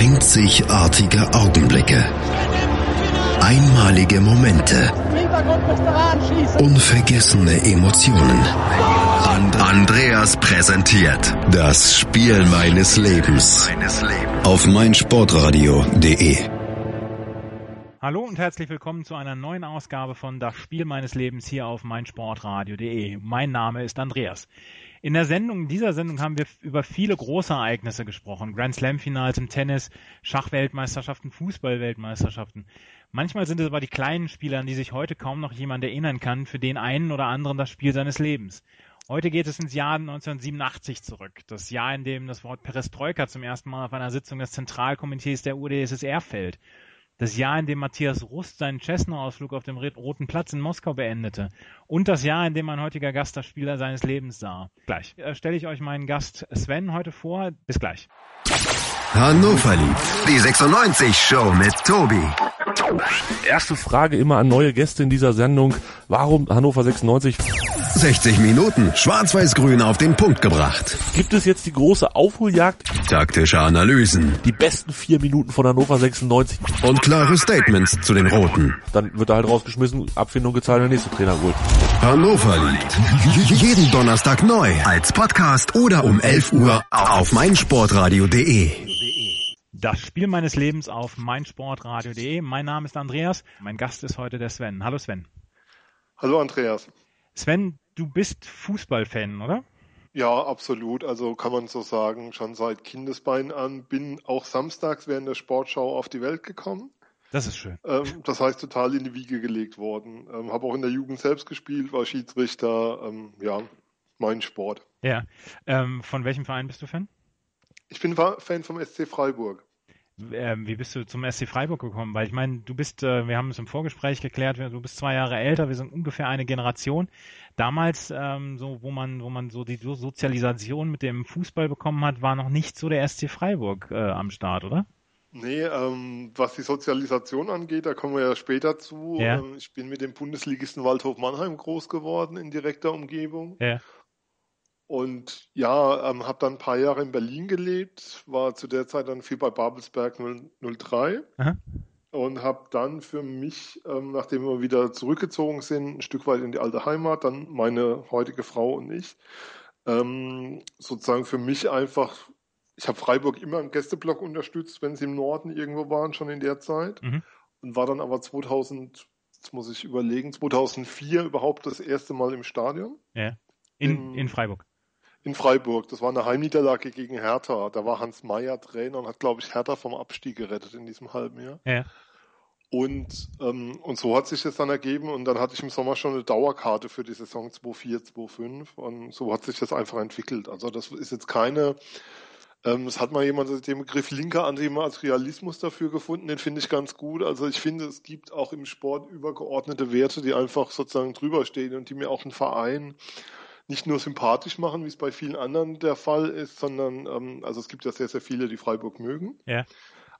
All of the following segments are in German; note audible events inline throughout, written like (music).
Einzigartige Augenblicke. Einmalige Momente. Unvergessene Emotionen. And Andreas präsentiert das Spiel meines Lebens auf meinsportradio.de. Hallo und herzlich willkommen zu einer neuen Ausgabe von Das Spiel meines Lebens hier auf meinsportradio.de. Mein Name ist Andreas. In der Sendung, in dieser Sendung haben wir über viele große Ereignisse gesprochen. Grand Slam Finals im Tennis, Schachweltmeisterschaften, Fußballweltmeisterschaften. Manchmal sind es aber die kleinen Spieler, an die sich heute kaum noch jemand erinnern kann, für den einen oder anderen das Spiel seines Lebens. Heute geht es ins Jahr 1987 zurück. Das Jahr, in dem das Wort Perestroika zum ersten Mal auf einer Sitzung des Zentralkomitees der UdSSR fällt. Das Jahr, in dem Matthias Rust seinen Cessna-Ausflug auf dem Roten Platz in Moskau beendete. Und das Jahr, in dem mein heutiger Gast das Spieler seines Lebens sah. Gleich äh, stelle ich euch meinen Gast Sven heute vor. Bis gleich. Hannover liebt die 96 Show mit Tobi. Erste Frage immer an neue Gäste in dieser Sendung. Warum Hannover 96? 60 Minuten schwarz-weiß-grün auf den Punkt gebracht. Gibt es jetzt die große Aufholjagd? Taktische Analysen Die besten vier Minuten von Hannover 96. und klare Statements zu den Roten. Dann wird er halt rausgeschmissen, Abfindung gezahlt, der nächste Trainer holt. Hannover liebt jeden Donnerstag neu als Podcast oder um 11 Uhr auf meinsportradio.de. Das Spiel meines Lebens auf meinsportradio.de. Mein Name ist Andreas. Mein Gast ist heute der Sven. Hallo Sven. Hallo Andreas. Sven, du bist Fußballfan, oder? Ja, absolut. Also kann man so sagen, schon seit Kindesbein an bin auch samstags während der Sportschau auf die Welt gekommen. Das ist schön. Ähm, das heißt, total in die Wiege gelegt worden. Ähm, Habe auch in der Jugend selbst gespielt, war Schiedsrichter. Ähm, ja, mein Sport. Ja. Ähm, von welchem Verein bist du Fan? Ich bin Fa- Fan vom SC Freiburg. Ähm, wie bist du zum SC Freiburg gekommen? Weil ich meine, du bist, äh, wir haben es im Vorgespräch geklärt, du bist zwei Jahre älter, wir sind ungefähr eine Generation. Damals, ähm, so wo man, wo man so die So- Sozialisation mit dem Fußball bekommen hat, war noch nicht so der SC Freiburg äh, am Start, oder? Nee, ähm, was die Sozialisation angeht, da kommen wir ja später zu. Ja. Ähm, ich bin mit dem Bundesligisten Waldhof Mannheim groß geworden in direkter Umgebung. Ja. Und ja, ähm, habe dann ein paar Jahre in Berlin gelebt, war zu der Zeit dann viel bei Babelsberg 0, 03 Aha. und habe dann für mich, ähm, nachdem wir wieder zurückgezogen sind, ein Stück weit in die alte Heimat, dann meine heutige Frau und ich, ähm, sozusagen für mich einfach, ich habe Freiburg immer im Gästeblock unterstützt, wenn sie im Norden irgendwo waren, schon in der Zeit Mhm. und war dann aber 2000, jetzt muss ich überlegen, 2004 überhaupt das erste Mal im Stadion. Ja. In, Im- in Freiburg. In Freiburg, das war eine Heimniederlage gegen Hertha. Da war Hans Meyer Trainer und hat, glaube ich, Hertha vom Abstieg gerettet in diesem halben Jahr. Ja. Und, ähm, und so hat sich das dann ergeben und dann hatte ich im Sommer schon eine Dauerkarte für die Saison 2-4, 2-5 und so hat sich das einfach entwickelt. Also das ist jetzt keine, ähm, es hat mal jemand den Begriff linker Antimaterialismus dafür gefunden, den finde ich ganz gut. Also ich finde, es gibt auch im Sport übergeordnete Werte, die einfach sozusagen drüber stehen und die mir auch ein Verein nicht nur sympathisch machen, wie es bei vielen anderen der Fall ist, sondern ähm, also es gibt ja sehr, sehr viele, die Freiburg mögen. Ja.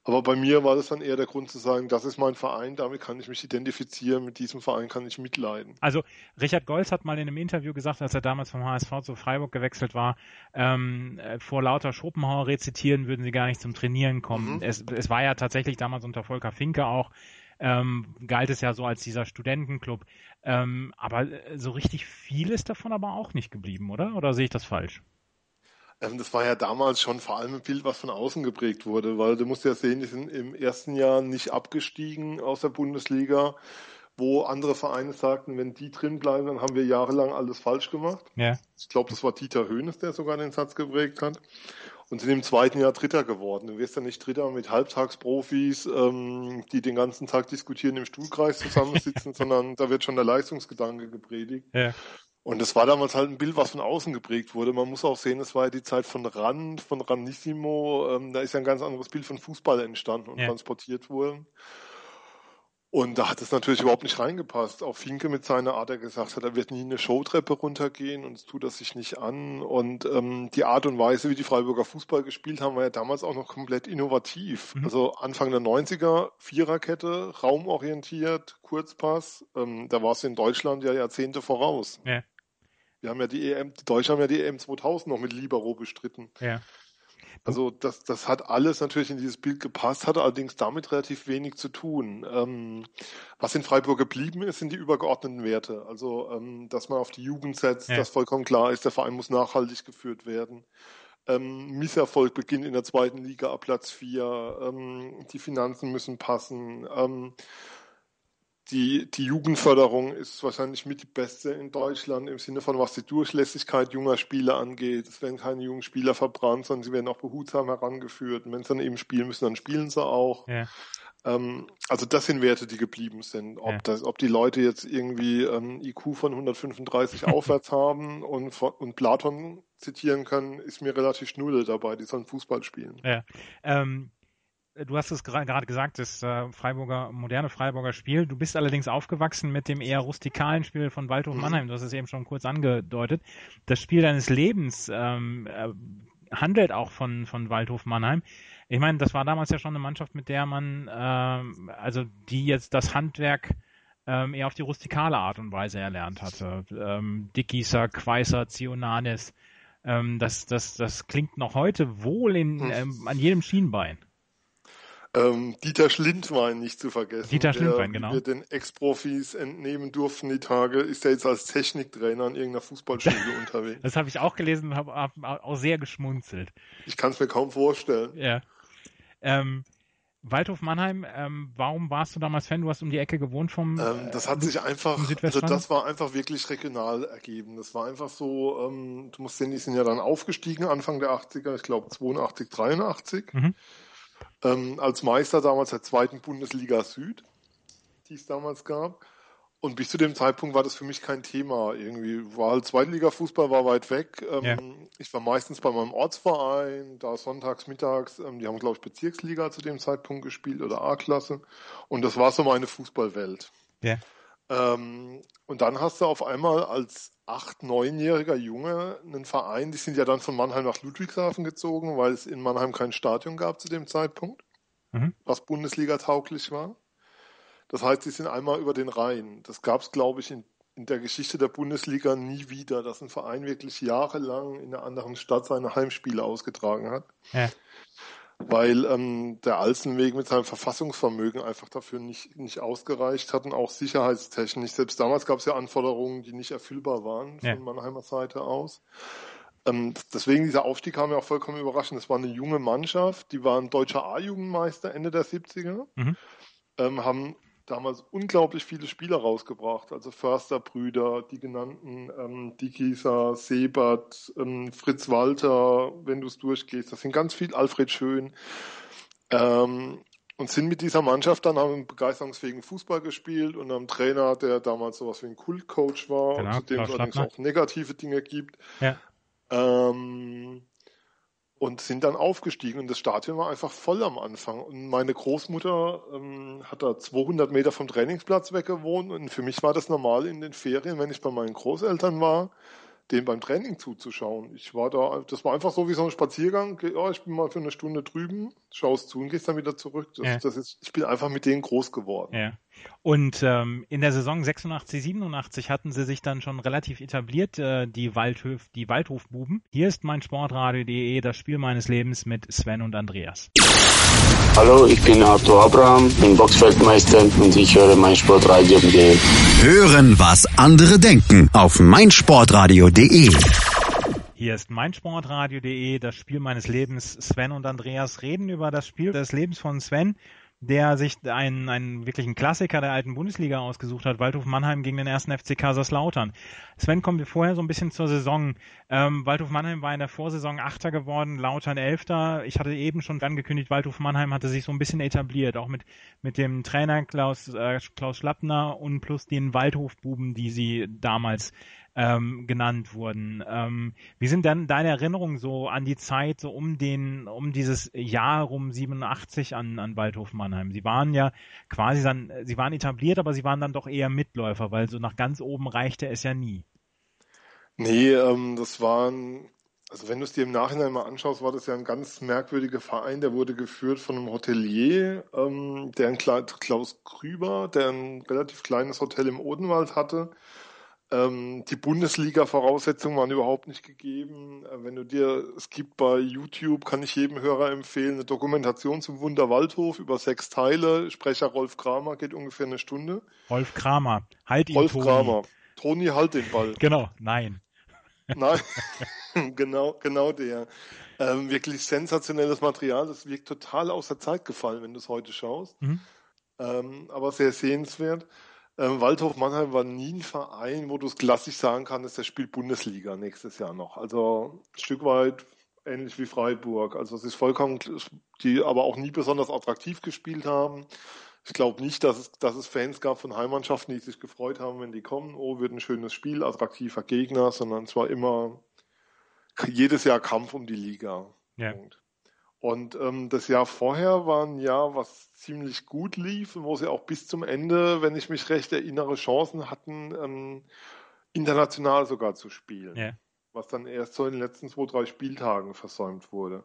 Aber bei mir war das dann eher der Grund zu sagen, das ist mein Verein, damit kann ich mich identifizieren, mit diesem Verein kann ich mitleiden. Also Richard Golz hat mal in einem Interview gesagt, als er damals vom HSV zu Freiburg gewechselt war, ähm, äh, vor lauter Schopenhauer rezitieren würden sie gar nicht zum Trainieren kommen. Mhm. Es, es war ja tatsächlich damals unter Volker Finke auch, ähm, galt es ja so als dieser Studentenclub. Ähm, aber äh, so richtig viel ist davon aber auch nicht geblieben, oder? Oder sehe ich das falsch? Ähm, das war ja damals schon vor allem ein Bild, was von außen geprägt wurde, weil du musst ja sehen, die sind im ersten Jahr nicht abgestiegen aus der Bundesliga, wo andere Vereine sagten, wenn die drin bleiben, dann haben wir jahrelang alles falsch gemacht. Ja. Ich glaube, das war Dieter Höhnes, der sogar den Satz geprägt hat. Und sind im zweiten Jahr Dritter geworden. Du wirst ja nicht Dritter mit Halbtagsprofis, ähm, die den ganzen Tag diskutieren, im Stuhlkreis zusammensitzen, (laughs) sondern da wird schon der Leistungsgedanke gepredigt. Ja. Und das war damals halt ein Bild, was von außen geprägt wurde. Man muss auch sehen, es war ja die Zeit von Rand, von Ranissimo. Ähm, da ist ja ein ganz anderes Bild von Fußball entstanden und Ja. transportiert worden. Und da hat es natürlich überhaupt nicht reingepasst. Auch Finke mit seiner Art, er gesagt hat, er wird nie eine Showtreppe runtergehen und es tut er sich nicht an. Und ähm, die Art und Weise, wie die Freiburger Fußball gespielt haben, war ja damals auch noch komplett innovativ. Mhm. Also Anfang der 90er, Viererkette, raumorientiert, Kurzpass. Ähm, da war es in Deutschland ja Jahrzehnte voraus. Ja. Wir haben ja die EM, die Deutschen haben ja die EM 2000 noch mit Libero bestritten. Ja. Also das, das hat alles natürlich in dieses Bild gepasst, hat allerdings damit relativ wenig zu tun. Ähm, was in Freiburg geblieben ist, sind die übergeordneten Werte. Also ähm, dass man auf die Jugend setzt, ja. dass vollkommen klar ist, der Verein muss nachhaltig geführt werden. Ähm, Misserfolg beginnt in der zweiten Liga ab Platz 4. Ähm, die Finanzen müssen passen. Ähm, die, die Jugendförderung ist wahrscheinlich mit die beste in Deutschland im Sinne von, was die Durchlässigkeit junger Spieler angeht. Es werden keine jungen Spieler verbrannt, sondern sie werden auch behutsam herangeführt. Und wenn sie dann eben spielen müssen, dann spielen sie auch. Ja. Ähm, also das sind Werte, die geblieben sind. Ob, ja. das, ob die Leute jetzt irgendwie ähm, IQ von 135 (laughs) aufwärts haben und, und Platon zitieren können, ist mir relativ schnulle dabei. Die sollen Fußball spielen. Ja. Ähm, du hast es gerade gesagt, das äh, Freiburger, moderne Freiburger Spiel. Du bist allerdings aufgewachsen mit dem eher rustikalen Spiel von Waldhof mhm. Mannheim. Du hast es eben schon kurz angedeutet. Das Spiel deines Lebens ähm, äh, handelt auch von, von Waldhof Mannheim. Ich meine, das war damals ja schon eine Mannschaft, mit der man, ähm, also die jetzt das Handwerk ähm, eher auf die rustikale Art und Weise erlernt hatte. Ähm, Dickieser, Quaiser, Zionanes. Ähm, das, das, das klingt noch heute wohl in, hm. ähm, an jedem Schienbein. Ähm, Dieter Schlindwein nicht zu vergessen. Dieter Schlindwein, genau. wir den Ex-Profis entnehmen durften die Tage, ist er jetzt als Techniktrainer an irgendeiner Fußballschule (laughs) unterwegs. Das habe ich auch gelesen und habe hab auch sehr geschmunzelt. Ich kann es mir kaum vorstellen. Ja. Ähm, Waldhof Mannheim, ähm, warum warst du damals Fan? Du hast um die Ecke gewohnt vom. Ähm, das hat sich einfach, also das war einfach wirklich regional ergeben. Das war einfach so, ähm, du musst sehen, die sind ja dann aufgestiegen Anfang der 80er, ich glaube 82, 83. Mhm ähm, als Meister damals der zweiten Bundesliga Süd, die es damals gab. Und bis zu dem Zeitpunkt war das für mich kein Thema. Irgendwie war halt Zweitliga-Fußball war weit weg. Ähm, ja. Ich war meistens bei meinem Ortsverein, da sonntags, mittags. Ähm, die haben, glaube ich, Bezirksliga zu dem Zeitpunkt gespielt oder A-Klasse. Und das war so meine Fußballwelt. Ja. Ähm, und dann hast du auf einmal als acht, neunjähriger Junge einen Verein, die sind ja dann von Mannheim nach Ludwigshafen gezogen, weil es in Mannheim kein Stadion gab zu dem Zeitpunkt, mhm. was Bundesliga tauglich war. Das heißt, die sind einmal über den Rhein. Das gab es, glaube ich, in, in der Geschichte der Bundesliga nie wieder, dass ein Verein wirklich jahrelang in einer anderen Stadt seine Heimspiele ausgetragen hat. Ja weil ähm, der Alzenweg mit seinem Verfassungsvermögen einfach dafür nicht, nicht ausgereicht hat und auch sicherheitstechnisch. Selbst damals gab es ja Anforderungen, die nicht erfüllbar waren ja. von Mannheimer Seite aus. Ähm, deswegen dieser Aufstieg kam mir auch vollkommen überraschend. Das war eine junge Mannschaft, die waren deutscher A-Jugendmeister Ende der 70er, mhm. ähm, haben damals unglaublich viele Spieler rausgebracht. Also Försterbrüder, die genannten ähm, Dickiser, Sebert, ähm, Fritz Walter, wenn du es durchgehst. Das sind ganz viel, Alfred Schön. Ähm, und sind mit dieser Mannschaft dann haben einen begeisterungsfähigen Fußball gespielt und einem Trainer, der damals sowas wie ein Kultcoach war genau, und zu dem es allerdings auch negative Dinge gibt. Ja. Ähm, und sind dann aufgestiegen. Und das Stadion war einfach voll am Anfang. Und meine Großmutter ähm, hat da 200 Meter vom Trainingsplatz weg gewohnt und für mich war das normal in den Ferien, wenn ich bei meinen Großeltern war, dem beim Training zuzuschauen. Ich war da, das war einfach so wie so ein Spaziergang. Ja, ich bin mal für eine Stunde drüben, schaust zu und gehst dann wieder zurück. Das, ja. das ist, ich bin einfach mit denen groß geworden. Ja. Und ähm, in der Saison 86, 87 hatten sie sich dann schon relativ etabliert, äh, die, Waldhof, die Waldhofbuben. Hier ist mein Sportradio.de, das Spiel meines Lebens mit Sven und Andreas. Hallo, ich bin Arthur Abraham, bin Boxfeldmeister und ich höre mein Sportradio.de. Hören, was andere denken auf meinsportradio.de. Hier ist meinsportradio.de, das Spiel meines Lebens. Sven und Andreas reden über das Spiel des Lebens von Sven der sich einen, einen wirklichen Klassiker der alten Bundesliga ausgesucht hat, Waldhof Mannheim gegen den ersten FC Kaiserslautern. Sven, kommen wir vorher so ein bisschen zur Saison. Ähm, Waldhof Mannheim war in der Vorsaison Achter geworden, Lautern Elfter. Ich hatte eben schon angekündigt, Waldhof Mannheim hatte sich so ein bisschen etabliert, auch mit, mit dem Trainer Klaus, äh, Klaus Schlappner und plus den Waldhofbuben, die sie damals ähm, genannt wurden. Ähm, wie sind dann deine Erinnerungen so an die Zeit, so um den, um dieses Jahr rum 87 an, an Waldhof Mannheim? Sie waren ja quasi dann, sie waren etabliert, aber sie waren dann doch eher Mitläufer, weil so nach ganz oben reichte es ja nie. Nee, ähm, das waren, also wenn du es dir im Nachhinein mal anschaust, war das ja ein ganz merkwürdiger Verein, der wurde geführt von einem Hotelier, ähm, der ein Klaus Krüber, der ein relativ kleines Hotel im Odenwald hatte Ähm, die Bundesliga-Voraussetzungen waren überhaupt nicht gegeben. Äh, wenn du dir, es gibt bei YouTube, kann ich jedem Hörer empfehlen, eine Dokumentation zum Wunder Waldhof über sechs Teile. Sprecher Rolf Kramer geht ungefähr eine Stunde. Rolf Kramer, halt ihn, Rolf Toni. Kramer. Toni, halt den Ball. Genau, nein. Nein, (laughs) genau, genau der. Ähm, wirklich sensationelles Material. Das wirkt total aus der Zeit gefallen, wenn du es heute schaust. Mhm. Ähm, aber sehr sehenswert. Ähm, Waldhof Mannheim war nie ein Verein, wo du es klassisch sagen kannst, der spielt Bundesliga nächstes Jahr noch. Also ein Stück weit ähnlich wie Freiburg. Also es ist vollkommen, die aber auch nie besonders attraktiv gespielt haben. Ich glaube nicht, dass es, dass es Fans gab von Heimmannschaften, die sich gefreut haben, wenn die kommen. Oh, wird ein schönes Spiel, attraktiver Gegner, sondern es war immer jedes Jahr Kampf um die Liga. Ja. Punkt. Und ähm, das Jahr vorher war ein Jahr, was ziemlich gut lief und wo sie auch bis zum Ende, wenn ich mich recht erinnere, Chancen hatten, ähm, international sogar zu spielen. Ja. Was dann erst so in den letzten zwei, drei Spieltagen versäumt wurde.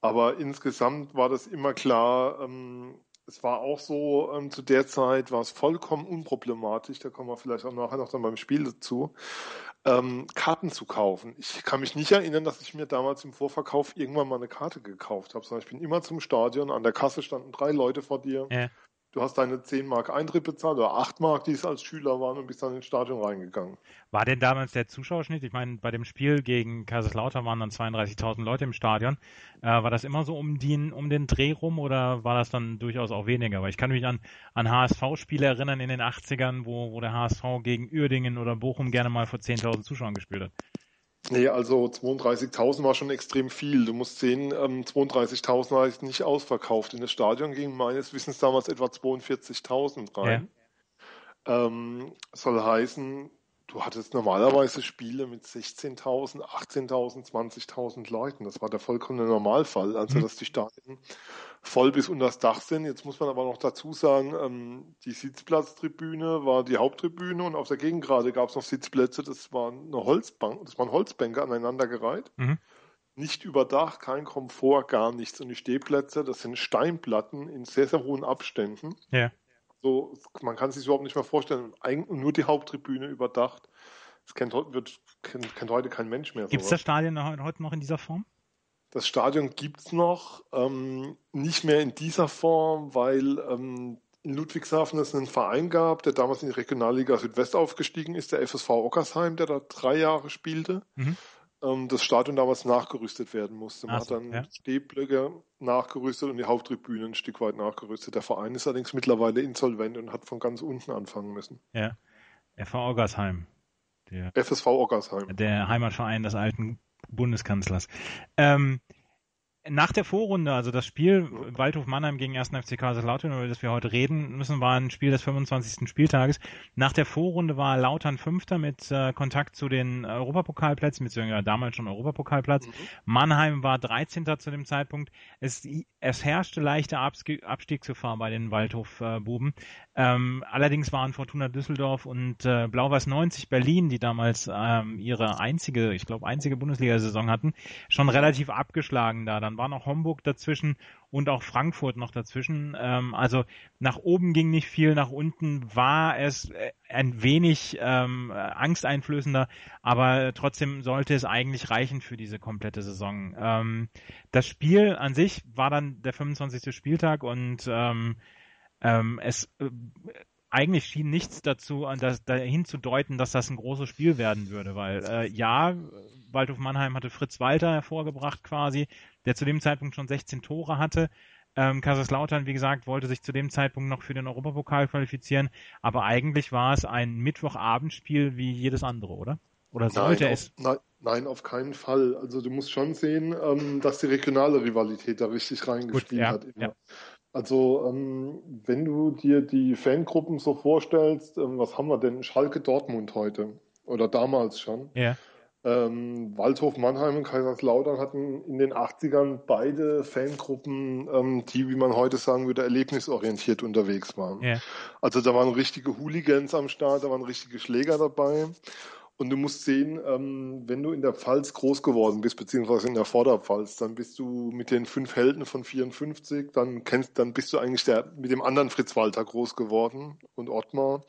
Aber insgesamt war das immer klar, ähm, es war auch so, ähm, zu der Zeit war es vollkommen unproblematisch, da kommen wir vielleicht auch nachher noch dann beim Spiel dazu, ähm, Karten zu kaufen. Ich kann mich nicht erinnern, dass ich mir damals im Vorverkauf irgendwann mal eine Karte gekauft habe, sondern ich bin immer zum Stadion, an der Kasse standen drei Leute vor dir. Ja. Du hast deine 10 Mark Eintritt bezahlt oder 8 Mark, die es als Schüler waren und bist dann ins Stadion reingegangen. War denn damals der Zuschauerschnitt? Ich meine, bei dem Spiel gegen Kaiserslautern waren dann 32.000 Leute im Stadion. Äh, war das immer so um den, um den Dreh rum oder war das dann durchaus auch weniger? Weil ich kann mich an, an HSV-Spiele erinnern in den 80ern, wo, wo der HSV gegen Uerdingen oder Bochum gerne mal vor 10.000 Zuschauern gespielt hat. Nee, also 32.000 war schon extrem viel. Du musst sehen, ähm, 32.000 war jetzt nicht ausverkauft. In das Stadion gingen meines Wissens damals etwa 42.000 rein. Ähm, soll heißen, du hattest normalerweise Spiele mit 16.000, 18.000, 20.000 Leuten. Das war der vollkommene Normalfall, also Mhm. dass die Stadien voll bis unter das Dach sind. Jetzt muss man aber noch dazu sagen, ähm, die Sitzplatztribüne war die Haupttribüne und auf der Gegengrade gab es noch Sitzplätze. Das waren eine Holzbank, das waren Holzbänke aneinandergereiht. Mhm. Nicht überdacht, kein Komfort, gar nichts. Und die Stehplätze, das sind Steinplatten in sehr, sehr hohen Abständen. Ja. So, man kann sich überhaupt nicht mehr vorstellen. Eigentlich nur die Haupttribüne überdacht. Das kennt, wird, kennt, kennt heute kein Mensch mehr. Gibt es das Stadion heute noch in dieser Form? Das Stadion gibt's noch, ähm, nicht mehr in dieser Form, weil ähm, in Ludwigshafen es einen Verein gab, der damals in die Regionalliga Südwest aufgestiegen ist, der FSV Ockersheim, der da drei Jahre spielte. Mhm. Ähm, das Stadion damals nachgerüstet werden musste. Man Ach hat so, dann ja. Stehblöcke nachgerüstet und die Haupttribüne ein Stück weit nachgerüstet. Der Verein ist allerdings mittlerweile insolvent und hat von ganz unten anfangen müssen. Ja. FV Oggersheim. Der FSV Ockersheim. der Heimatverein des alten Bundeskanzlers. Ähm, nach der Vorrunde, also das Spiel Waldhof Mannheim gegen 1. FC Kaiserslautern, über das wir heute reden müssen, war ein Spiel des 25. Spieltages. Nach der Vorrunde war Lautern Fünfter mit äh, Kontakt zu den Europapokalplätzen, beziehungsweise damals schon Europapokalplatz. Mannheim war 13. zu dem Zeitpunkt. Es, es herrschte leichte Abs- Abstiegsgefahr bei den Waldhof-Buben. Ähm, allerdings waren Fortuna Düsseldorf und äh, Blau-Weiß 90 Berlin, die damals ähm, ihre einzige, ich glaube, einzige Bundesliga-Saison hatten, schon relativ abgeschlagen da. Dann war noch Homburg dazwischen und auch Frankfurt noch dazwischen. Ähm, also nach oben ging nicht viel, nach unten war es äh, ein wenig ähm, angsteinflößender, aber trotzdem sollte es eigentlich reichen für diese komplette Saison. Ähm, das Spiel an sich war dann der 25. Spieltag und ähm, ähm, es äh, eigentlich schien nichts dazu, an das, dahin zu deuten, dass das ein großes Spiel werden würde, weil äh, ja, Waldhof Mannheim hatte Fritz Walter hervorgebracht quasi, der zu dem Zeitpunkt schon 16 Tore hatte. Ähm, Kaiserslautern, wie gesagt, wollte sich zu dem Zeitpunkt noch für den Europapokal qualifizieren, aber eigentlich war es ein Mittwochabendspiel wie jedes andere, oder? Oder sollte nein, es? Auf, nein, nein, auf keinen Fall. Also du musst schon sehen, ähm, dass die regionale Rivalität da richtig reingespielt ja, hat. Ja. Also ähm, wenn du dir die Fangruppen so vorstellst, ähm, was haben wir denn? Schalke Dortmund heute oder damals schon. Ja, Ähm, Waldhof Mannheim und Kaiserslautern hatten in den 80ern beide Fangruppen, ähm, die, wie man heute sagen würde, erlebnisorientiert unterwegs waren. ja, Also da waren richtige Hooligans am Start, da waren richtige Schläger dabei. Und du musst sehen, ähm, wenn du in der Pfalz groß geworden bist, beziehungsweise in der Vorderpfalz, dann bist du mit den fünf Helden von 54, dann kennst, dann bist du eigentlich der, mit dem anderen Fritz Walter groß geworden und Ottmar.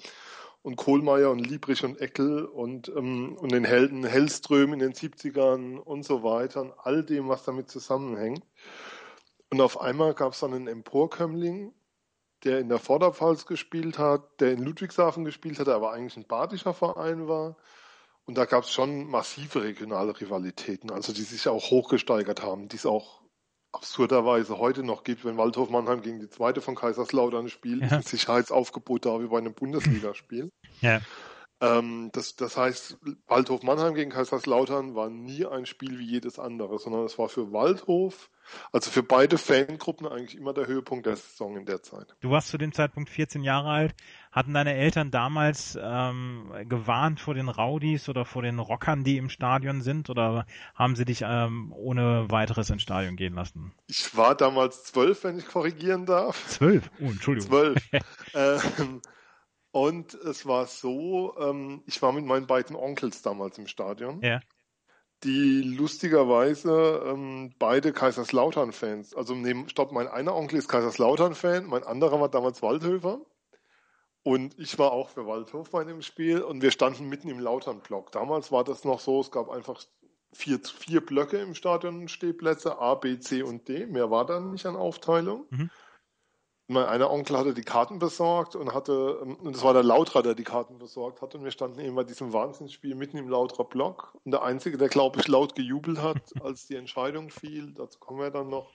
und Kohlmeier und Liebrich und Eckel und, ähm, und den Helden Hellström in den 70ern und so weiter und all dem, was damit zusammenhängt. Und auf einmal gab es dann einen Emporkömmling, der in der Vorderpfalz gespielt hat, der in Ludwigshafen gespielt hat, der aber eigentlich ein badischer Verein war. Und da gab es schon massive regionale Rivalitäten, also die sich auch hochgesteigert haben, die es auch absurderweise heute noch gibt, wenn Waldhof Mannheim gegen die zweite von Kaiserslautern spielt, ja. ein Sicherheitsaufgebot da wie bei einem Bundesligaspiel. Ja. Ähm, das, das heißt, Waldhof Mannheim gegen Kaiserslautern war nie ein Spiel wie jedes andere, sondern es war für Waldhof, also für beide Fangruppen eigentlich immer der Höhepunkt der Saison in der Zeit. Du warst zu dem Zeitpunkt 14 Jahre alt. Hatten deine Eltern damals ähm, gewarnt vor den Rowdies oder vor den Rockern, die im Stadion sind, oder haben sie dich ähm, ohne weiteres ins Stadion gehen lassen? Ich war damals zwölf, wenn ich korrigieren darf. Zwölf? Oh, Entschuldigung. Zwölf. (laughs) ähm, und es war so, ähm, ich war mit meinen beiden Onkels damals im Stadion. Ja. Die lustigerweise ähm, beide Kaiserslautern-Fans, also neben, stopp, mein einer Onkel ist Kaiserslautern-Fan, mein anderer war damals Waldhöfer. Und ich war auch für Waldhof bei dem Spiel und wir standen mitten im Lautern-Block. Damals war das noch so, es gab einfach vier, vier Blöcke im Stadion, Stehplätze, A, B, C und D. Mehr war dann nicht an Aufteilung. Mhm mein einer Onkel hatte die Karten besorgt und hatte, und das war der Lautra, der die Karten besorgt hat, und wir standen eben bei diesem Wahnsinnsspiel mitten im Lautra Block. Und der Einzige, der, glaube ich, laut gejubelt hat, (laughs) als die Entscheidung fiel, dazu kommen wir dann noch,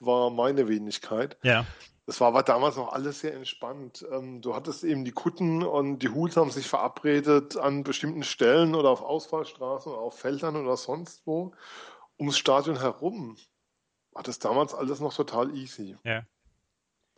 war meine Wenigkeit. Ja. Das war aber damals noch alles sehr entspannt. Ähm, du hattest eben die Kutten und die Hools haben sich verabredet an bestimmten Stellen oder auf Ausfallstraßen oder auf Feldern oder sonst wo. Ums Stadion herum war das damals alles noch total easy. Ja.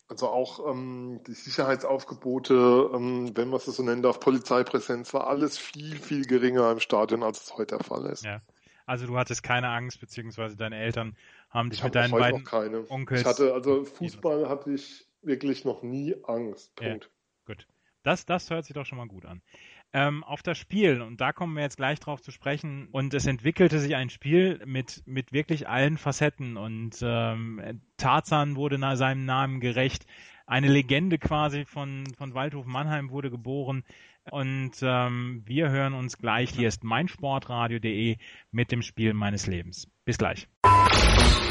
Also auch ähm, die Sicherheitsaufgebote, ähm, wenn man es so nennen darf, Polizeipräsenz war alles viel, viel geringer im Stadion, als es heute der Fall ist. Ja. Also du hattest keine Angst, beziehungsweise deine Eltern haben dich ich mit deinen beiden keine. Onkels. Ich hatte, also Fußball hatte ich wirklich noch nie Angst. Punkt. Ja, gut. Das, das hört sich doch schon mal gut an ähm, auf das Spiel. Und da kommen wir jetzt gleich drauf zu sprechen. Und es entwickelte sich ein Spiel mit, mit wirklich allen Facetten. Und ähm, Tarzan wurde nach seinem Namen gerecht. Eine Legende quasi von, von Waldhof Mannheim wurde geboren. Und ähm, wir hören uns gleich. Hier ist meinsportradio.de mit dem Spiel meines Lebens. Bis gleich.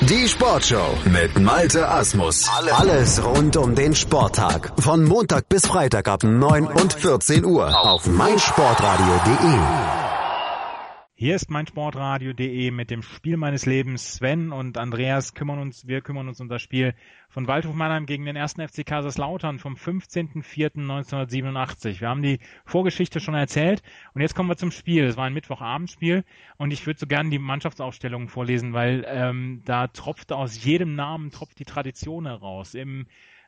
Die Sportshow mit Malte Asmus. Alles rund um den Sporttag. Von Montag bis Freitag ab 9 und 14 Uhr auf meinsportradio.de. Hier ist meinsportradio.de mit dem Spiel meines Lebens. Sven und Andreas kümmern uns, wir kümmern uns um das Spiel von Waldhof Mannheim gegen den ersten FC Kaiserslautern vom 15.04.1987. Wir haben die Vorgeschichte schon erzählt und jetzt kommen wir zum Spiel. Es war ein Mittwochabendspiel und ich würde so gerne die Mannschaftsaufstellung vorlesen, weil ähm, da tropft aus jedem Namen tropft die Tradition heraus. Im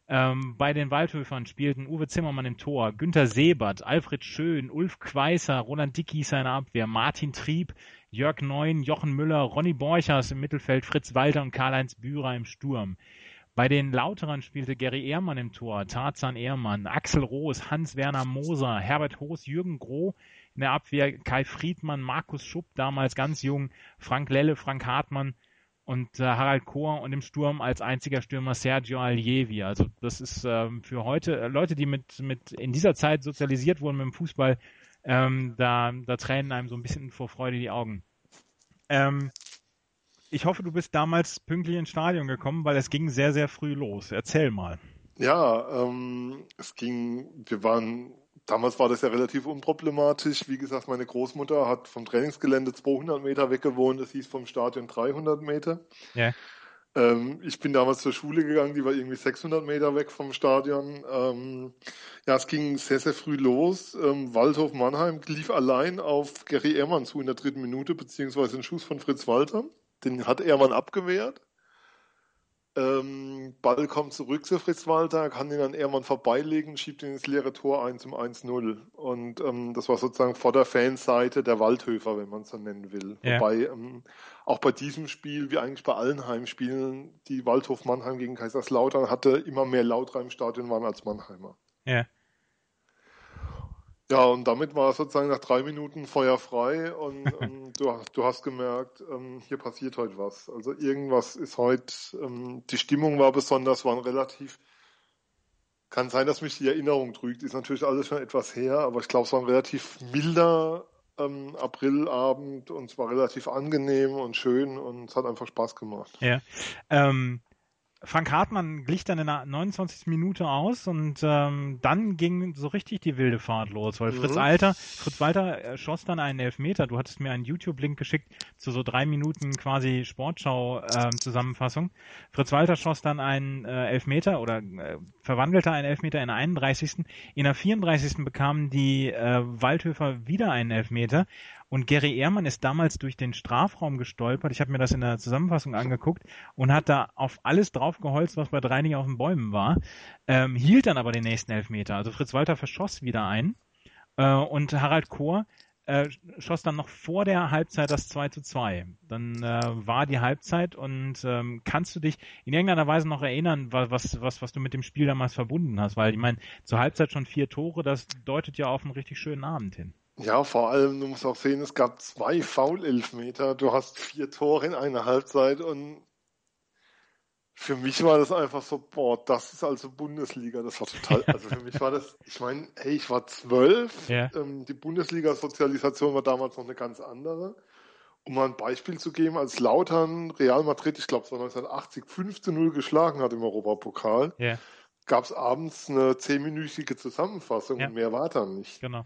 ähm, bei den Waldhöfern spielten Uwe Zimmermann im Tor, Günter Sebert, Alfred Schön, Ulf Kweißer, Roland Dickis seine Abwehr, Martin Trieb, Jörg Neun, Jochen Müller, Ronny Borchers im Mittelfeld, Fritz Walter und Karl-Heinz Bührer im Sturm. Bei den Lauterern spielte Gary Ehrmann im Tor, Tarzan Ehrmann, Axel Roos, Hans-Werner Moser, Herbert Hoos, Jürgen Groh in der Abwehr, Kai Friedmann, Markus Schupp, damals ganz jung, Frank Lelle, Frank Hartmann, und äh, Harald Kohr und im Sturm als einziger Stürmer Sergio Allievi. Also das ist ähm, für heute äh, Leute, die mit mit in dieser Zeit sozialisiert wurden mit dem Fußball, ähm, da da tränen einem so ein bisschen vor Freude die Augen. Ähm, ich hoffe, du bist damals pünktlich ins Stadion gekommen, weil es ging sehr sehr früh los. Erzähl mal. Ja, ähm, es ging. Wir waren Damals war das ja relativ unproblematisch. Wie gesagt, meine Großmutter hat vom Trainingsgelände 200 Meter weg gewohnt. Das hieß vom Stadion 300 Meter. Ja. Ähm, ich bin damals zur Schule gegangen, die war irgendwie 600 Meter weg vom Stadion. Ähm, ja, es ging sehr, sehr früh los. Ähm, Waldhof Mannheim lief allein auf Gary Ehrmann zu in der dritten Minute, beziehungsweise einen Schuss von Fritz Walter. Den hat Ehrmann abgewehrt. Ähm, Ball kommt zurück zu Fritz Walter, kann ihn an Ehrmann vorbeilegen, schiebt ihn ins leere Tor ein zum 1-0. Und ähm, das war sozusagen vor der Fanseite der Waldhöfer, wenn man es so nennen will. Ja. Wobei ähm, auch bei diesem Spiel, wie eigentlich bei allen Heimspielen, die Waldhof Mannheim gegen Kaiserslautern hatte, immer mehr Lauter im Stadion waren als Mannheimer. Ja. Ja, und damit war es sozusagen nach drei Minuten Feuer frei und, und (laughs) du, du, hast gemerkt, ähm, hier passiert heute was. Also irgendwas ist heute, ähm, die Stimmung war besonders, waren relativ Kann sein, dass mich die Erinnerung trügt. Ist natürlich alles schon etwas her, aber ich glaube, es war ein relativ milder ähm, Aprilabend und es war relativ angenehm und schön und es hat einfach Spaß gemacht. Ja. Ähm, Frank Hartmann glich dann in der 29. Minute aus und ähm, dann ging so richtig die wilde Fahrt los, weil mhm. Fritz Alter, Fritz Walter äh, schoss dann einen Elfmeter. Du hattest mir einen YouTube-Link geschickt zu so drei Minuten quasi Sportschau-Zusammenfassung. Ähm, Fritz Walter schoss dann einen äh, Elfmeter oder äh, verwandelte einen Elfmeter in der 31. In der 34. bekamen die äh, Waldhöfer wieder einen Elfmeter und Gary Ehrmann ist damals durch den Strafraum gestolpert. Ich habe mir das in der Zusammenfassung angeguckt und hat da auf alles draufgeholzt, was bei Dreining auf den Bäumen war. Ähm, hielt dann aber den nächsten Elfmeter. Also Fritz Walter verschoss wieder ein. Äh, und Harald Kohr äh, schoss dann noch vor der Halbzeit das 2 zu 2. Dann äh, war die Halbzeit und ähm, kannst du dich in irgendeiner Weise noch erinnern, was, was, was du mit dem Spiel damals verbunden hast? Weil ich meine, zur Halbzeit schon vier Tore, das deutet ja auf einen richtig schönen Abend hin. Ja, vor allem, du musst auch sehen, es gab zwei Foul-Elfmeter. Du hast vier Tore in einer Halbzeit und für mich war das einfach so, boah, das ist also Bundesliga. Das war total, (laughs) also für mich war das, ich meine, hey, ich war zwölf. Ja. Ähm, die Bundesliga-Sozialisation war damals noch eine ganz andere. Um mal ein Beispiel zu geben, als Lautern Real Madrid, ich glaube es war 1980, 15-0 geschlagen hat im Europapokal, ja. gab es abends eine zehnminütige Zusammenfassung ja. und mehr war dann nicht. Genau.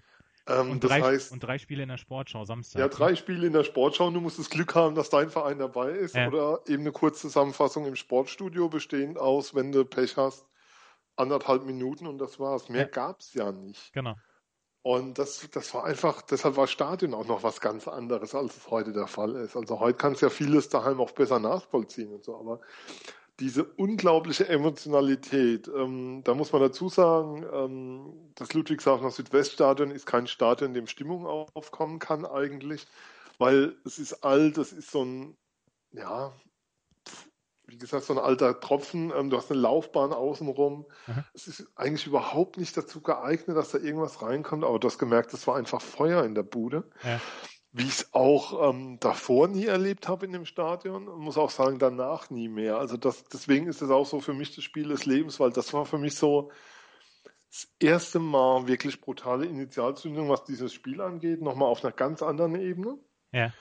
Ähm, und, drei, heißt, und drei Spiele in der Sportschau Samstag. Ja, drei Spiele in der Sportschau und du musst das Glück haben, dass dein Verein dabei ist ja. oder eben eine kurze Zusammenfassung im Sportstudio bestehend aus, wenn du Pech hast, anderthalb Minuten und das war's. Mehr ja. gab's ja nicht. Genau. Und das, das war einfach, deshalb war Stadion auch noch was ganz anderes, als es heute der Fall ist. Also heute kannst du ja vieles daheim auch besser nachvollziehen und so, aber diese unglaubliche Emotionalität. Ähm, da muss man dazu sagen, ähm, das Ludwigshafener Südweststadion ist kein Stadion, in dem Stimmung aufkommen kann eigentlich, weil es ist alt, es ist so ein, ja, wie gesagt, so ein alter Tropfen. Ähm, du hast eine Laufbahn außenrum. Mhm. Es ist eigentlich überhaupt nicht dazu geeignet, dass da irgendwas reinkommt, aber du hast gemerkt, es war einfach Feuer in der Bude. Ja wie ich es auch ähm, davor nie erlebt habe in dem Stadion und muss auch sagen, danach nie mehr. Also das, deswegen ist es auch so für mich das Spiel des Lebens, weil das war für mich so das erste Mal wirklich brutale Initialzündung, was dieses Spiel angeht, nochmal auf einer ganz anderen Ebene. Ja.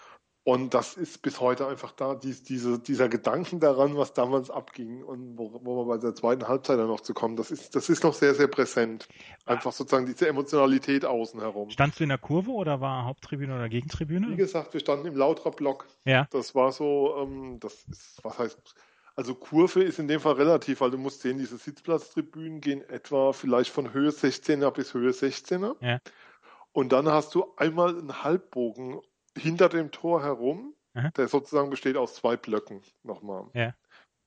Und das ist bis heute einfach da, dies, diese, dieser Gedanken daran, was damals abging und wo, wo wir bei der zweiten Halbzeit dann noch zu kommen, das ist, das ist noch sehr, sehr präsent. Einfach sozusagen diese Emotionalität außen herum. Standst du in der Kurve oder war Haupttribüne oder Gegentribüne? Wie gesagt, wir standen im Lauterer Block. Ja. Das war so, ähm, das ist, was heißt, also Kurve ist in dem Fall relativ, weil du musst sehen, diese Sitzplatztribünen gehen etwa vielleicht von Höhe 16er bis Höhe 16er. Ja. Und dann hast du einmal einen Halbbogen hinter dem Tor herum, Aha. der sozusagen besteht aus zwei Blöcken nochmal. Ja.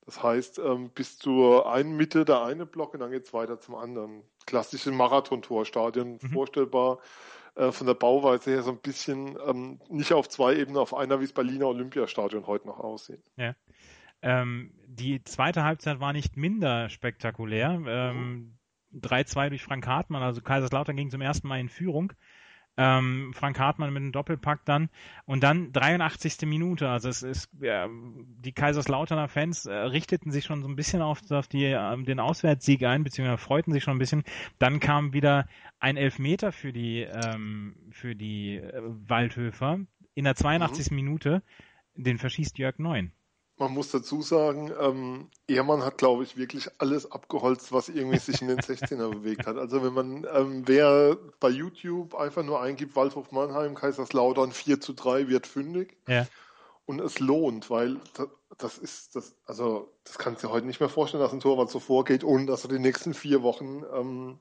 Das heißt, ähm, bis zur einen Mitte der eine Block und dann geht es weiter zum anderen. Klassische Marathontorstadion, mhm. vorstellbar äh, von der Bauweise her so ein bisschen ähm, nicht auf zwei Ebenen, auf einer, wie es Berliner Olympiastadion heute noch aussieht. Ja. Ähm, die zweite Halbzeit war nicht minder spektakulär. Ähm, 3-2 durch Frank Hartmann, also Kaiserslautern ging zum ersten Mal in Führung ähm, Frank Hartmann mit einem Doppelpack dann und dann 83. Minute. Also es ist ja, die Kaiserslauterner Fans äh, richteten sich schon so ein bisschen auf, auf die, äh, den Auswärtssieg ein, beziehungsweise freuten sich schon ein bisschen. Dann kam wieder ein Elfmeter für die ähm, für die äh, Waldhöfer in der 82. Mhm. Minute. Den verschießt Jörg Neun. Man muss dazu sagen, ähm, Ehrmann hat, glaube ich, wirklich alles abgeholzt, was irgendwie sich in den 16er (laughs) bewegt hat. Also wenn man, ähm, wer bei YouTube einfach nur eingibt, Waldhof Mannheim, Kaiserslautern 4 zu 3 wird fündig. Ja. Und es lohnt, weil das, das ist, das, also das kannst du dir heute nicht mehr vorstellen, dass ein Torwart so vorgeht, ohne dass er die nächsten vier Wochen ähm,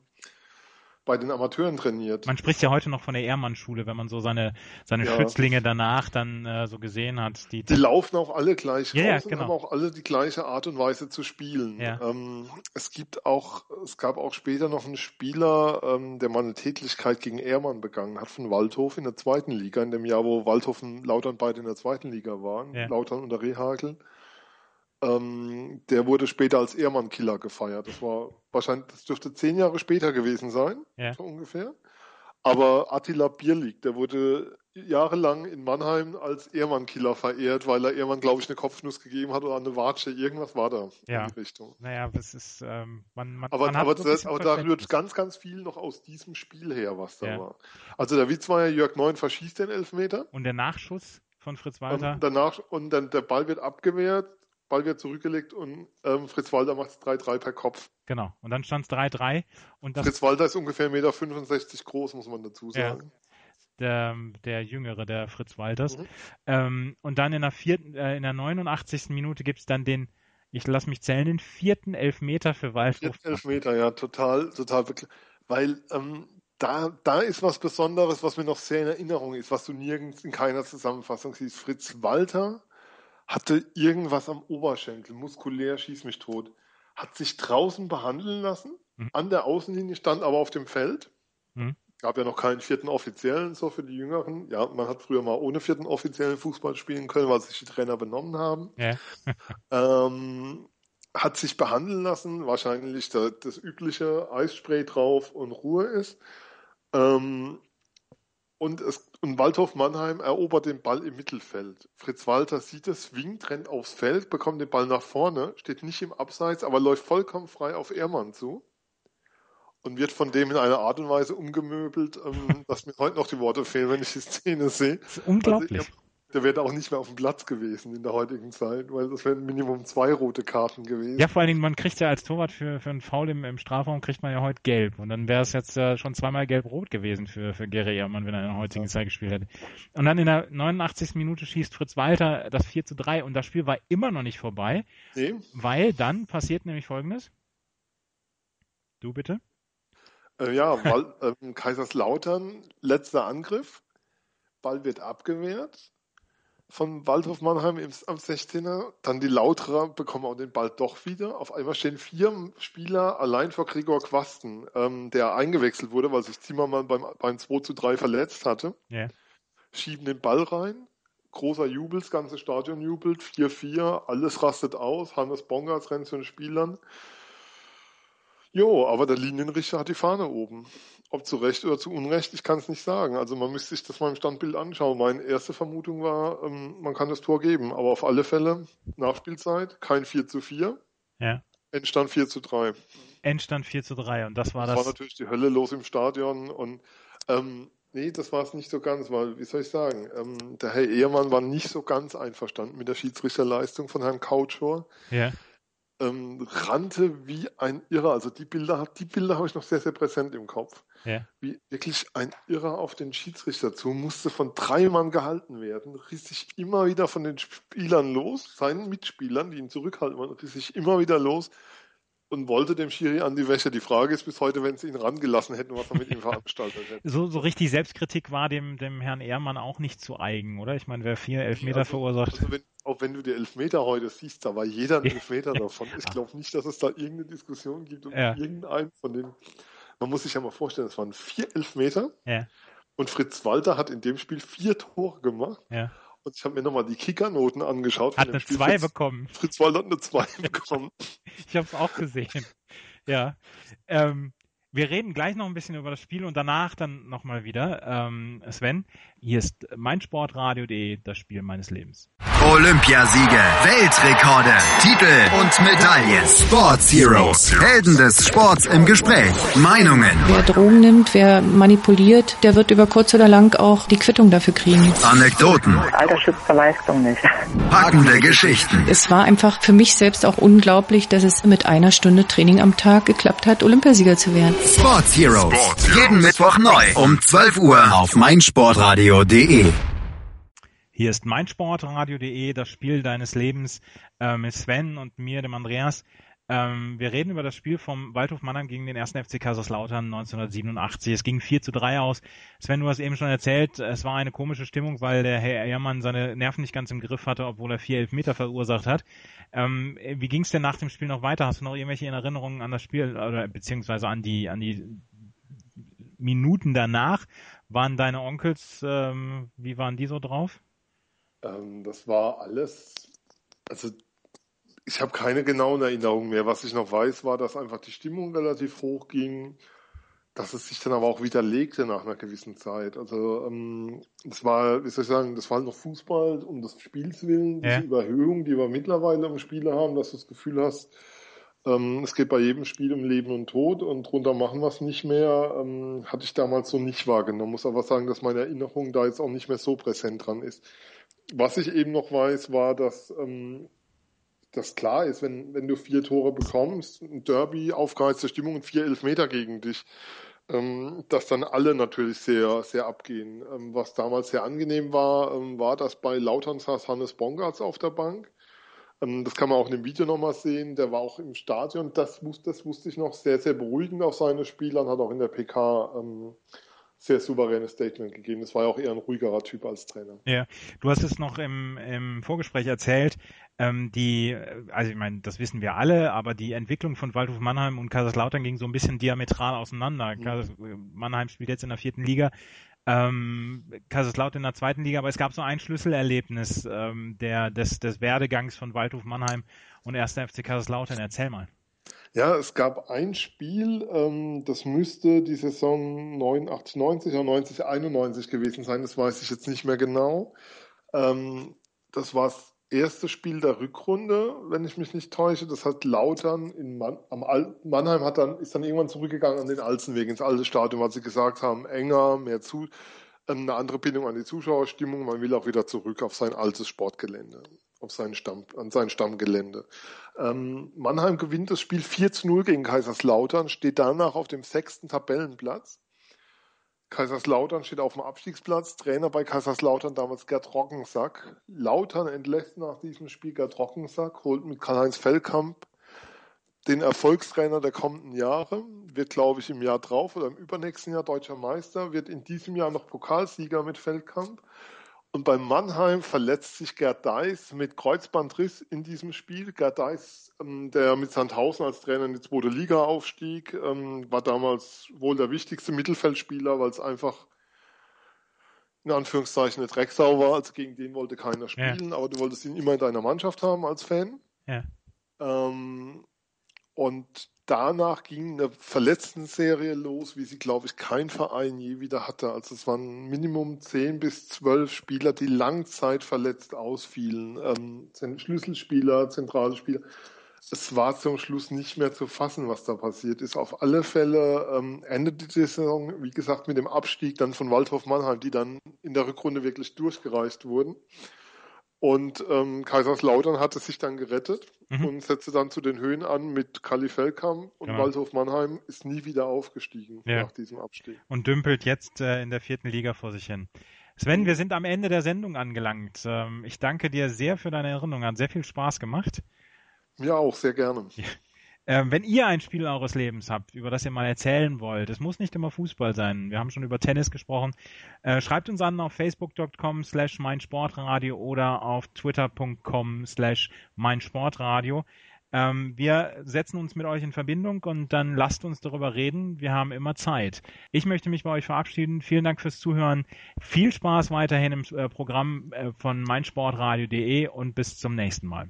bei den Amateuren trainiert. Man spricht ja heute noch von der Ehrmann-Schule, wenn man so seine, seine ja. Schützlinge danach dann äh, so gesehen hat. Die, die laufen auch alle gleich ja, raus ja, genau. und haben auch alle die gleiche Art und Weise zu spielen. Ja. Ähm, es gibt auch, es gab auch später noch einen Spieler, ähm, der mal eine Tätigkeit gegen Ehrmann begangen hat von Waldhof in der zweiten Liga, in dem Jahr, wo Waldhof und Lautern beide in der zweiten Liga waren. Lautern unter Rehagel. Ähm, der wurde später als Ehrmann-Killer gefeiert. Das war wahrscheinlich, das dürfte zehn Jahre später gewesen sein, ja. so ungefähr. Aber Attila Bierlig, der wurde jahrelang in Mannheim als Ehrmann-Killer verehrt, weil er Ehrmann, glaube ich, eine Kopfnuss gegeben hat oder eine Watsche. Irgendwas war da ja. in die Richtung. Naja, das ist, ähm, man, man, aber, man aber, das, aber da rührt ganz, ganz viel noch aus diesem Spiel her, was da ja. war. Also der Witz war ja, Jörg Neun verschießt den Elfmeter. Und der Nachschuss von Fritz Walter. Und, danach, und dann der Ball wird abgewehrt, Ball wird zurückgelegt und ähm, Fritz Walter macht es 3-3 per Kopf. Genau, und dann stand es 3-3. Fritz Walter ist ungefähr 1,65 Meter groß, muss man dazu sagen. Ja der, der Jüngere, der Fritz Walters. Mhm. Ähm, und dann in der vierten, äh, in der 89. Minute gibt es dann den, ich lasse mich zählen, den vierten Elfmeter für Waldhof. Vierten Elfmeter, ja, total, total, weil ähm, da, da ist was Besonderes, was mir noch sehr in Erinnerung ist, was du nirgends in keiner Zusammenfassung siehst. Fritz Walter hatte irgendwas am Oberschenkel, muskulär, schieß mich tot, hat sich draußen behandeln lassen, mhm. an der Außenlinie stand aber auf dem Feld. Mhm gab ja noch keinen vierten Offiziellen, so für die Jüngeren. Ja, man hat früher mal ohne vierten Offiziellen Fußball spielen können, weil sich die Trainer benommen haben. Ja. (laughs) ähm, hat sich behandeln lassen, wahrscheinlich da, das übliche Eisspray drauf und Ruhe ist. Ähm, und, es, und Waldhof Mannheim erobert den Ball im Mittelfeld. Fritz Walter sieht es, winkt, rennt aufs Feld, bekommt den Ball nach vorne, steht nicht im Abseits, aber läuft vollkommen frei auf Ehrmann zu und wird von dem in einer Art und Weise umgemöbelt, ähm, dass mir heute noch die Worte fehlen, wenn ich die Szene sehe. Das ist unglaublich. Also, der wäre auch nicht mehr auf dem Platz gewesen in der heutigen Zeit, weil das wären Minimum zwei rote Karten gewesen. Ja, vor allen Dingen, man kriegt ja als Torwart für, für einen Foul im, im Strafraum, kriegt man ja heute gelb. Und dann wäre es jetzt äh, schon zweimal gelb-rot gewesen für, für Gary Ehrmann, wenn er in der heutigen ja. Zeit gespielt hätte. Und dann in der 89. Minute schießt Fritz Walter das 4 zu 3 und das Spiel war immer noch nicht vorbei. Nee. Weil dann passiert nämlich folgendes. Du bitte? Äh, ja, Ball, (laughs) äh, Kaiserslautern, letzter Angriff. Ball wird abgewehrt von Waldhof Mannheim im, am 16er. Dann die Lauterer bekommen auch den Ball doch wieder. Auf einmal stehen vier Spieler allein vor Gregor Quasten, ähm, der eingewechselt wurde, weil sich Zimmermann beim, beim 2 zu 3 verletzt hatte. Yeah. Schieben den Ball rein. Großer Jubel, das ganze Stadion jubelt. 4-4, alles rastet aus. Hannes Bongartz rennt zu den Spielern. Jo, aber der Linienrichter hat die Fahne oben. Ob zu Recht oder zu Unrecht, ich kann es nicht sagen. Also man müsste sich das mal im Standbild anschauen. Meine erste Vermutung war, ähm, man kann das Tor geben, aber auf alle Fälle Nachspielzeit, kein 4 zu 4. Ja. Endstand 4 zu 3. Endstand 4 zu 3 und das war das. Das war natürlich die Hölle los im Stadion und ähm, nee, das war es nicht so ganz, weil, wie soll ich sagen, ähm, der Herr Ehemann war nicht so ganz einverstanden mit der Schiedsrichterleistung von Herrn Couchor. Ja ähm, rannte wie ein Irrer. Also die Bilder, die Bilder habe ich noch sehr, sehr präsent im Kopf. Ja. Wie wirklich ein Irrer auf den Schiedsrichter zu, musste von drei Mann gehalten werden, riss sich immer wieder von den Spielern los, seinen Mitspielern, die ihn zurückhalten riss sich immer wieder los und wollte dem Schiri an die Wäsche. Die Frage ist bis heute, wenn sie ihn rangelassen hätten, was er mit ihm veranstaltet hätte. So, so richtig Selbstkritik war dem, dem Herrn Ehrmann auch nicht zu eigen, oder? Ich meine, wer vier Elfmeter also, verursacht. Also wenn, auch wenn du die Elfmeter heute siehst, da war jeder ein Elfmeter davon. Ich glaube nicht, dass es da irgendeine Diskussion gibt um ja. irgendeinen von den. Man muss sich ja mal vorstellen, es waren vier Elfmeter. Ja. Und Fritz Walter hat in dem Spiel vier Tore gemacht. Ja. Und ich habe mir nochmal die Kickernoten angeschaut. Hat eine 2 bekommen. Fritz Walter hat eine 2 bekommen. ich habe es auch gesehen. (laughs) Ja. Ähm, wir reden gleich noch ein bisschen über das Spiel und danach dann nochmal wieder. Ähm, Sven, hier ist meinsportradio.de, das Spiel meines Lebens. Olympiasiege, Weltrekorde, Titel und Medaillen. Sports Heroes, Helden des Sports im Gespräch. Meinungen. Wer Drogen nimmt, wer manipuliert, der wird über kurz oder lang auch die Quittung dafür kriegen. Anekdoten. Alter schützt der Leistung nicht. Packende Geschichten. Es war einfach für mich selbst auch unglaublich, dass es mit einer Stunde Training am Tag geklappt hat, Olympiasieger zu werden. Sports Heroes. Sports Heroes. Jeden Mittwoch neu um 12 Uhr auf meinsportradio.de. Hier ist meinsportradio.de, das Spiel deines Lebens äh, mit Sven und mir, dem Andreas. Ähm, wir reden über das Spiel vom Waldhof Mannheim gegen den 1. FC Kaiserslautern 1987. Es ging 4 zu 3 aus. Sven, du hast eben schon erzählt, es war eine komische Stimmung, weil der Herr Ehrmann seine Nerven nicht ganz im Griff hatte, obwohl er vier Elfmeter verursacht hat. Ähm, wie ging es denn nach dem Spiel noch weiter? Hast du noch irgendwelche Erinnerungen an das Spiel oder beziehungsweise an die, an die Minuten danach? Waren deine Onkels, ähm, wie waren die so drauf? Ähm, das war alles, also ich habe keine genauen Erinnerungen mehr. Was ich noch weiß, war, dass einfach die Stimmung relativ hoch ging. dass es sich dann aber auch widerlegte nach einer gewissen Zeit. Also ähm, das war, wie soll ich sagen, das war halt noch Fußball um des Spiels willen, diese ja. Überhöhung, die wir mittlerweile im Spiele haben, dass du das Gefühl hast, es geht bei jedem Spiel um Leben und Tod und drunter machen wir es nicht mehr, ähm, hatte ich damals so nicht wahrgenommen. Muss aber sagen, dass meine Erinnerung da jetzt auch nicht mehr so präsent dran ist. Was ich eben noch weiß, war, dass ähm, das klar ist, wenn, wenn du vier Tore bekommst, ein Derby, aufgeheizte Stimmung und vier Elfmeter gegen dich, ähm, dass dann alle natürlich sehr, sehr abgehen. Ähm, was damals sehr angenehm war, ähm, war, dass bei Lautern saß Hannes Bongartz auf der Bank. Ähm, das kann man auch in dem Video nochmal sehen. Der war auch im Stadion. Das, das wusste ich noch sehr, sehr beruhigend auf seine Spieler und hat auch in der PK ähm, sehr souveränes Statement gegeben. Das war ja auch eher ein ruhigerer Typ als Trainer. Ja, du hast es noch im, im Vorgespräch erzählt, ähm, die, also ich meine, das wissen wir alle, aber die Entwicklung von Waldhof Mannheim und Kaiserslautern ging so ein bisschen diametral auseinander. Mhm. Mannheim spielt jetzt in der vierten Liga, ähm, Kaiserslautern in der zweiten Liga, aber es gab so ein Schlüsselerlebnis ähm, der, des, des Werdegangs von Waldhof Mannheim und 1. FC Kaiserslautern. Erzähl mal. Ja, es gab ein Spiel, ähm, das müsste die Saison 89, 90 oder 90, 91 gewesen sein, das weiß ich jetzt nicht mehr genau. Ähm, das war erste Spiel der Rückrunde, wenn ich mich nicht täusche. Das hat Lautern in Man am Al Mannheim hat dann, ist dann irgendwann zurückgegangen an den Alzenweg, ins alte Stadion, weil sie gesagt haben, enger, mehr zu, ähm, eine andere Bindung an die Zuschauerstimmung. Man will auch wieder zurück auf sein altes Sportgelände auf seinen Stamm, an sein Stammgelände. Ähm, Mannheim gewinnt das Spiel 4 zu 0 gegen Kaiserslautern, steht danach auf dem sechsten Tabellenplatz. Kaiserslautern steht auf dem Abstiegsplatz. Trainer bei Kaiserslautern damals Gerd Rockensack. Lautern entlässt nach diesem Spiel Gerd Rockensack, holt mit Karl-Heinz Fellkamp den Erfolgstrainer der kommenden Jahre, wird glaube ich im Jahr drauf oder im übernächsten Jahr deutscher Meister, wird in diesem Jahr noch Pokalsieger mit Feldkamp und bei Mannheim verletzt sich Gerd Deis mit Kreuzbandriss in diesem Spiel. Gerd Deis, ähm, der mit Sandhausen als Trainer in die zweite Liga aufstieg, ähm, war damals wohl der wichtigste Mittelfeldspieler, weil es einfach in Anführungszeichen eine Drecksau war. Also gegen den wollte keiner spielen, ja. aber du wolltest ihn immer in deiner Mannschaft haben als Fan. Ja. Ähm, und danach ging eine Verletzten-Serie los, wie sie, glaube ich, kein Verein je wieder hatte. Also es waren Minimum zehn bis zwölf Spieler, die Langzeit verletzt ausfielen. Ähm, Schlüsselspieler, zentrale Spieler. Es war zum Schluss nicht mehr zu fassen, was da passiert ist. Auf alle Fälle ähm, endete die Saison, wie gesagt, mit dem Abstieg dann von Waldhof Mannheim, die dann in der Rückrunde wirklich durchgereicht wurden. Und ähm, Kaiserslautern hatte sich dann gerettet mhm. und setzte dann zu den Höhen an mit Kali Feldkamp und genau. Waldhof Mannheim ist nie wieder aufgestiegen ja. nach diesem Abstieg. Und dümpelt jetzt äh, in der vierten Liga vor sich hin. Sven, wir sind am Ende der Sendung angelangt. Ähm, ich danke dir sehr für deine Erinnerung. Hat sehr viel Spaß gemacht. Ja, auch sehr gerne. Ähm, wenn ihr ein Spiel eures Lebens habt, über das ihr mal erzählen wollt, es muss nicht immer Fußball sein. Wir haben schon über Tennis gesprochen. Äh, schreibt uns an auf facebook.com slash meinsportradio oder auf twitter.com slash meinsportradio. Ähm, wir setzen uns mit euch in Verbindung und dann lasst uns darüber reden. Wir haben immer Zeit. Ich möchte mich bei euch verabschieden. Vielen Dank fürs Zuhören. Viel Spaß weiterhin im äh, Programm äh, von meinsportradio.de und bis zum nächsten Mal.